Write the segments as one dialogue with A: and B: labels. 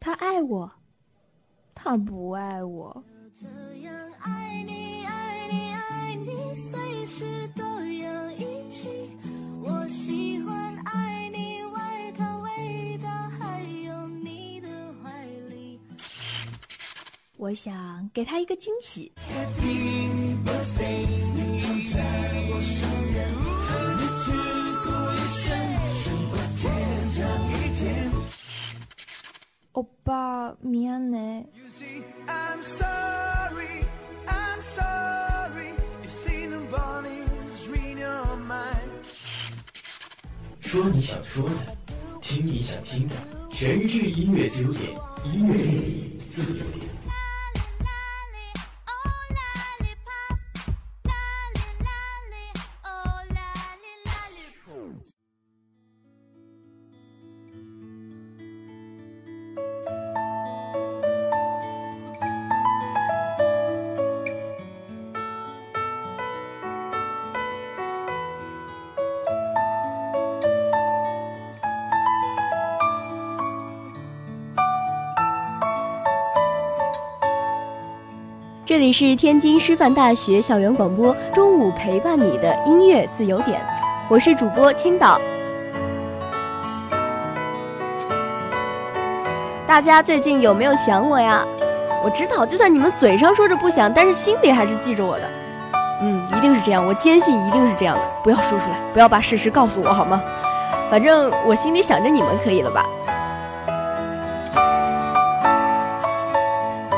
A: 他爱我，他不爱我。
B: 我
A: 想给他一个惊喜。欧巴，미안해。
C: I'm sorry, I'm sorry. You see nobody's reading your mind.
D: 说你想说的，听你想听的，全日制音乐自由点，音乐电力自由
A: 这里是天津师范大学校园广播，中午陪伴你的音乐自由点，我是主播青岛。大家最近有没有想我呀？我知道，就算你们嘴上说着不想，但是心里还是记着我的。嗯，一定是这样，我坚信一定是这样的。不要说出来，不要把事实告诉我好吗？反正我心里想着你们，可以了吧？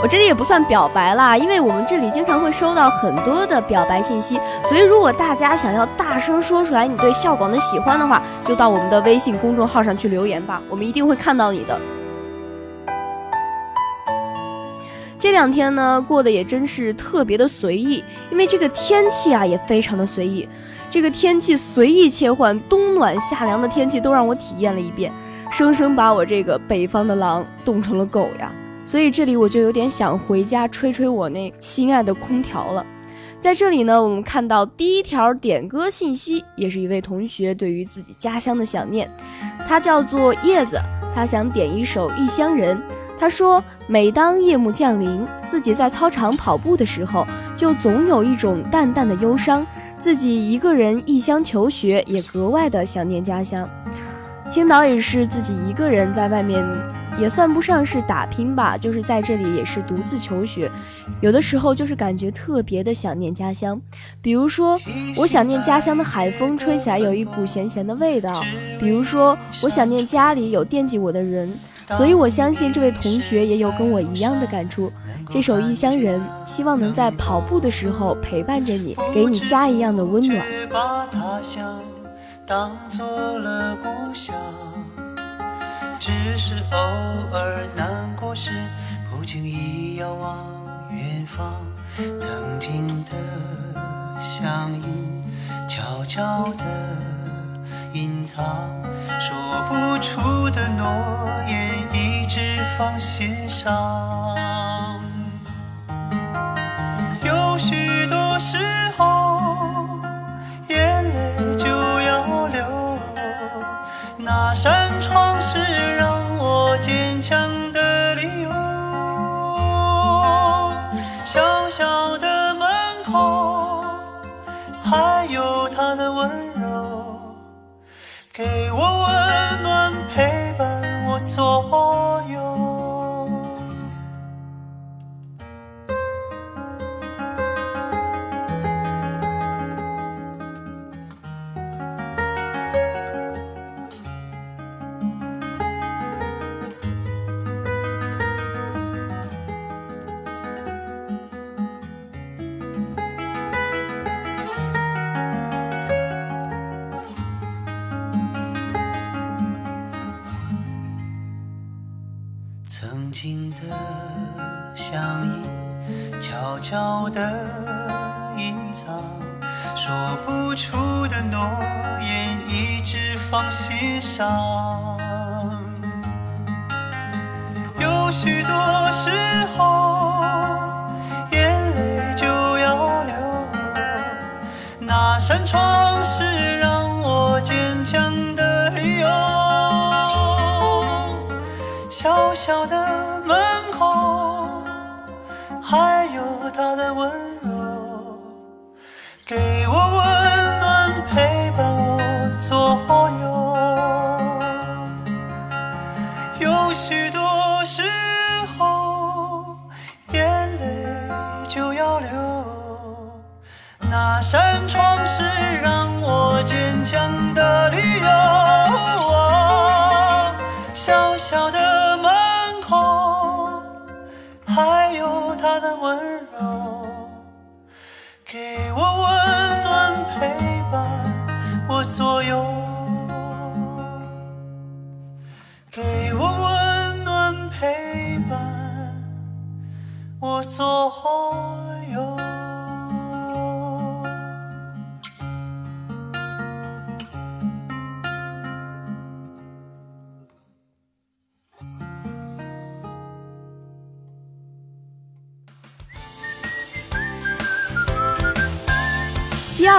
A: 我这里也不算表白啦，因为我们这里经常会收到很多的表白信息，所以如果大家想要大声说出来你对校广的喜欢的话，就到我们的微信公众号上去留言吧，我们一定会看到你的。这两天呢，过得也真是特别的随意，因为这个天气啊也非常的随意，这个天气随意切换，冬暖夏凉的天气都让我体验了一遍，生生把我这个北方的狼冻成了狗呀。所以这里我就有点想回家吹吹我那心爱的空调了。在这里呢，我们看到第一条点歌信息，也是一位同学对于自己家乡的想念。他叫做叶子，他想点一首《异乡人》。他说，每当夜幕降临，自己在操场跑步的时候，就总有一种淡淡的忧伤。自己一个人异乡求学，也格外的想念家乡。青岛也是自己一个人在外面。也算不上是打拼吧，就是在这里也是独自求学，有的时候就是感觉特别的想念家乡。比如说，我想念家乡的海风吹起来有一股咸咸的味道；比如说，我想念家里有惦记我的人。所以我相信这位同学也有跟我一样的感触。这首《异乡人》，希望能在跑步的时候陪伴着你，给你家一样的温暖。
C: 把他乡当做了故乡。只是偶尔难过时，不经意遥望远方，曾经的相依，悄悄地隐藏，说不出的诺言，一直放心上。有许多时候，是
E: 心上。有许多时候，眼泪就要流。那扇窗是让我坚强的理由。小小的门口，还有他的温柔，给我那扇窗是让我坚强的理由。小小的门口，还有他的温柔，给我温暖，陪伴我左右。给我温暖陪伴我左右。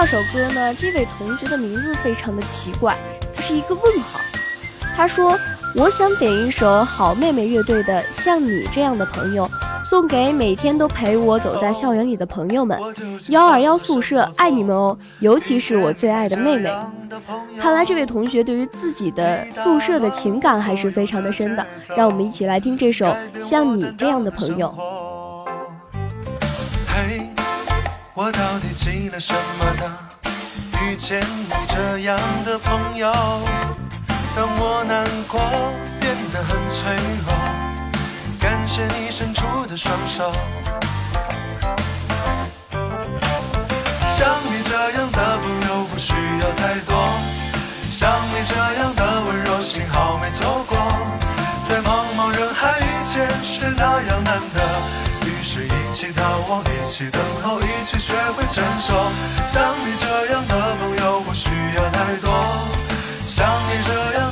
A: 二首歌呢，这位同学的名字非常的奇怪，它是一个问号。他说：“我想点一首好妹妹乐队的《像你这样的朋友》，送给每天都陪我走在校园里的朋友们。幺二幺宿舍爱你们哦，尤其是我最爱的妹妹。”看来这位同学对于自己的宿舍的情感还是非常的深的。让我们一起来听这首《像你这样的朋友》。
E: 我到底积了什么？见你这样的朋友，当我难过变得很脆弱，感谢你伸出的双手。像你这样的朋友不需要太多，像你这样的温柔，幸好没错过，在茫茫人海遇见是那样难得。一起逃亡，一起等候，一起学会承受。像你这样的朋友不需要太多，像你这样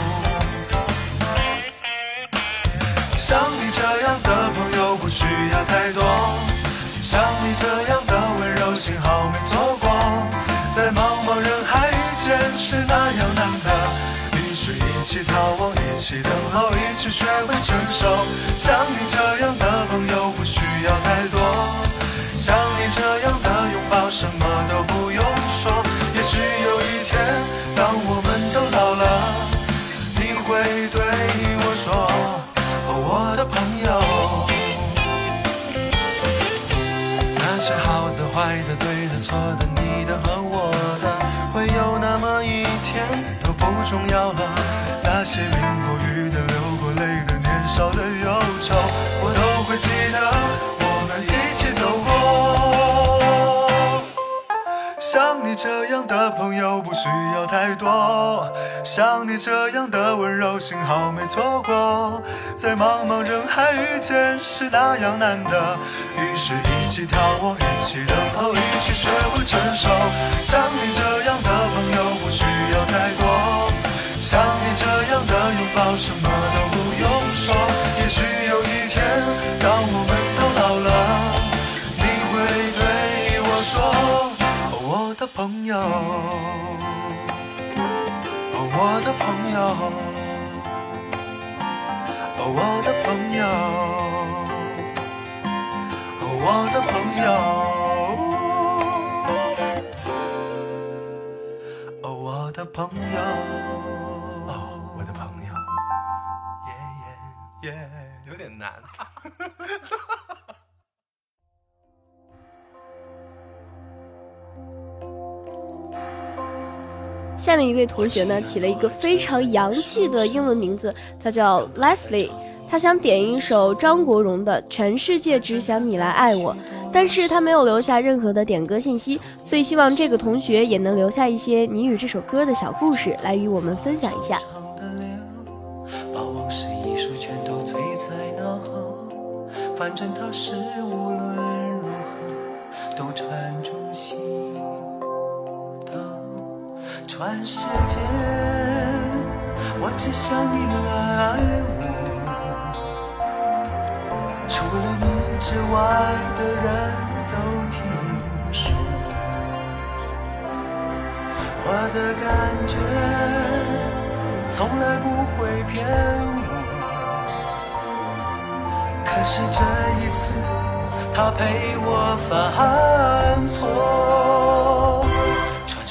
E: 像你这样的朋友不需要太多，像你这样的温柔，幸好没错过，在茫茫人海遇见是那样难得。于是，一起逃亡，一起等候，一起学会承受。像你这样的朋友不需要太多，像你这样的拥抱，什么都不我的、你的和我的，会有那么一天都不重要了。那些云你这样的朋友不需要太多，像你这样的温柔，幸好没错过。在茫茫人海遇见是那样难得，于是一起逃亡，一起等候，一起学会承受。像你这样的朋友不需要太多，像你这样的拥抱，什么
C: 朋友，哦，我的朋友，哦，我的朋友，哦，我的朋友，哦，我的朋友，哦，我的朋友，耶耶耶，有点难。
A: 下面一位同学呢起了一个非常洋气的英文名字，他叫 Leslie。他想点一首张国荣的《全世界只想你来爱我》，但是他没有留下任何的点歌信息，所以希望这个同学也能留下一些你与这首歌的小故事来与我们分享一下。
C: 把往事一束全都醉在脑后。反正他是无全世界，我只想你来爱我。除了你之外的人都听说。我的感觉从来不会骗我，可是这一次他陪我犯错。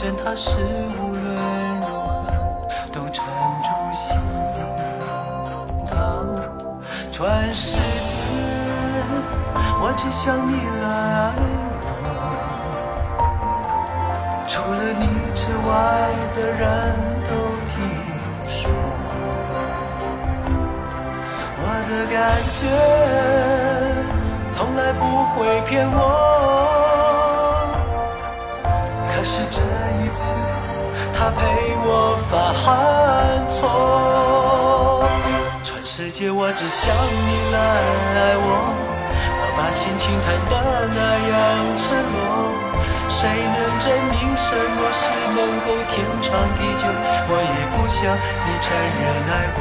C: 反正它是无论如何都缠住心头。全世界，我只想你来爱我。除了你之外的人都听说。我的感觉从来不会骗我，他陪我犯错。全世界我只想你来爱我，我把心情弹得那样沉默。谁能证明什么是能够天长地久？我也不想你承认爱过。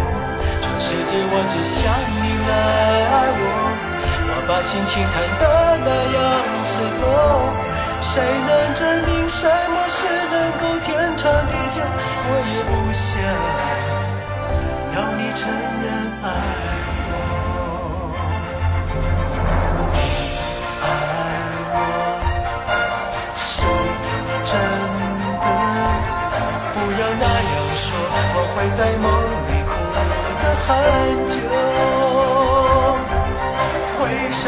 C: 全世界我只想你来爱我，我把心情弹得那样沉默。谁能证明什么是能够天长地久？我也不想要你承认爱我，爱我是真的。不要那样说，我会在梦里哭得很久，会伤。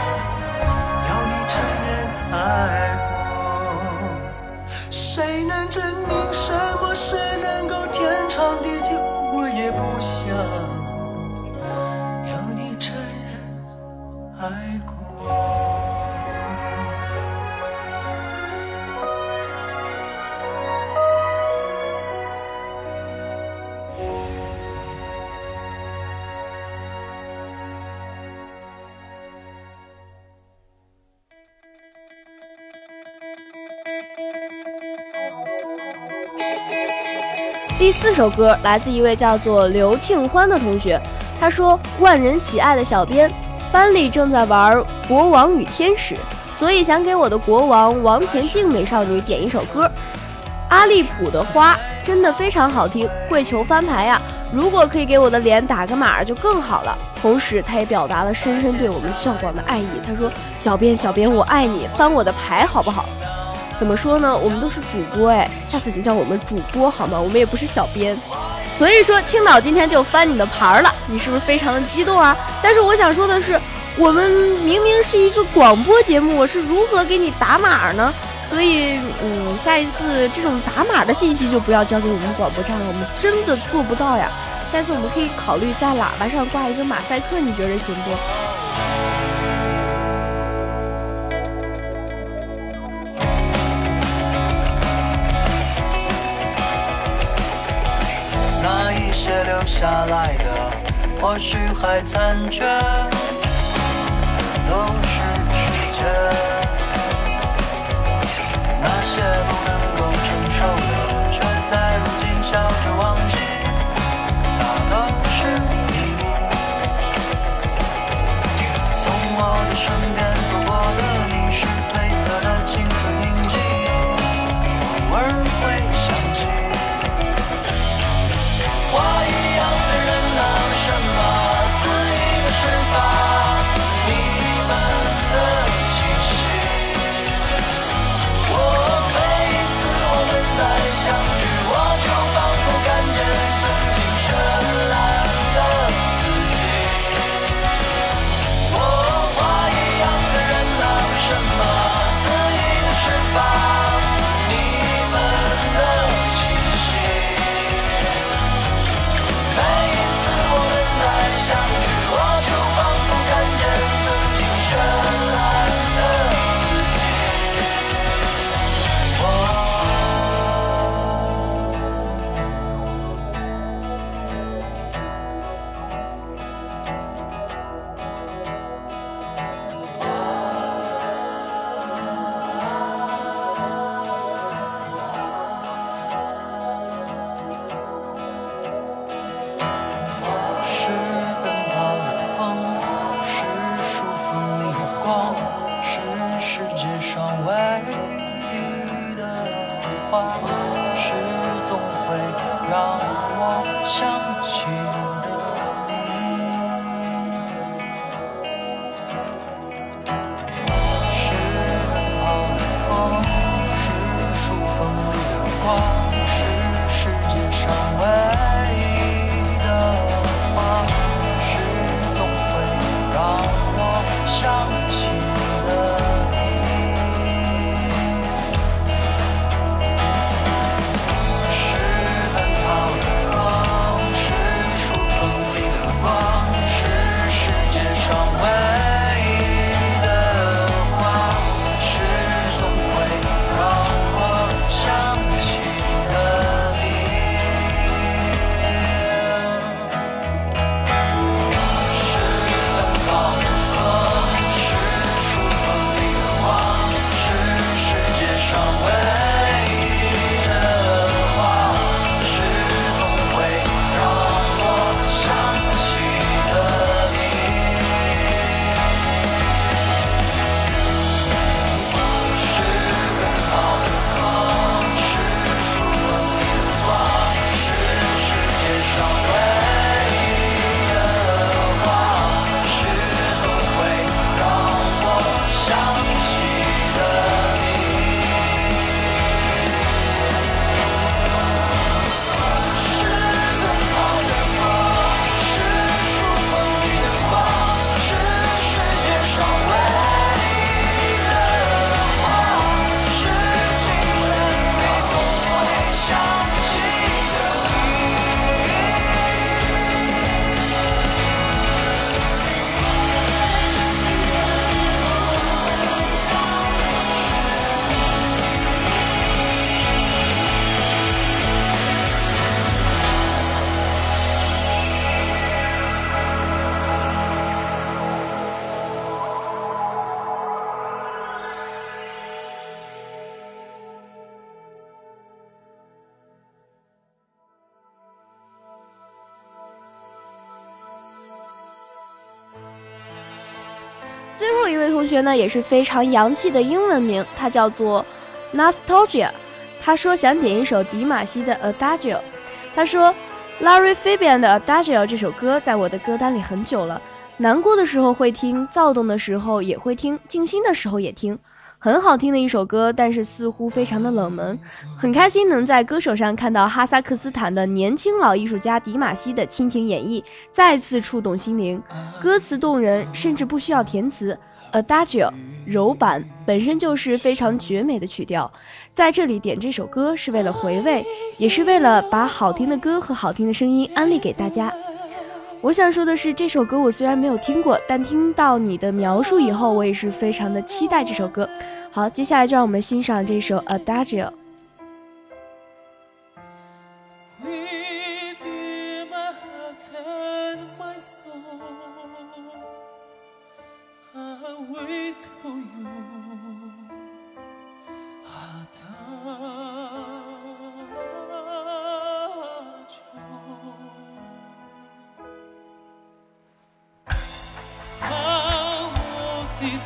C: 爱我。谁能证明
A: 第四首歌来自一位叫做刘庆欢的同学他说万人喜爱的小编班里正在玩国王与天使所以想给我的国王王田静美少女点一首歌。阿利普的花真的非常好听跪求翻牌呀如果可以给我的脸打个码就更好了。同时他也表达了深深对我们校广的爱意。他说小编小编我爱你翻我的牌好不好？怎么说呢？我们都是主播诶，下次请叫我们主播好吗？我们也不是小编。所以说青岛今天就翻你的牌儿了，你是不是非常的激动啊？但是我想说的是，我们明明是一个广播节目，我是如何给你打码呢？所以嗯，下一次这种打码的信息就不要交给我们广播站了，我们真的做不到呀。下次我们可以考虑在喇叭上挂一个马赛克，你觉着行不？
F: 下来的或许还残缺，都是时间，那些。
A: 学呢也是非常洋气的英文名，他叫做 Nostalgia。
F: 他说想点一首迪玛希的 Adagio。他说 Larry Fabian 的 Adagio 这首歌在我的歌单里很久了，难过的时候会听，躁动的时候也会听，静心的时候也听。很好听的一首歌，但是似乎非常的冷门。很开心能在歌手上看到哈萨克斯坦的年轻老艺术家迪玛希的亲情演绎，再次触动心灵。歌词动人，甚至不需要填词。Adagio 柔板本身就是非常绝美的曲调，在这里点这首歌是为了回味，也是为了把好听的歌和好听的声音安利给大家。我想说的是，这首歌我虽然没有听过，但听到你的描述以后，我也是非常的期待这首歌。好，接下来就让我们欣赏这首 Adagio。你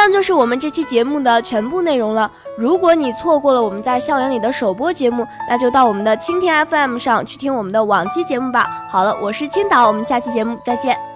F: 上就是我们这期节目的全部内容了。如果你错过了我们在校园里的首播节目，那就到我们的蜻蜓 FM 上去听我们的往期节目吧。好了，我是青岛，我们下期节目再见。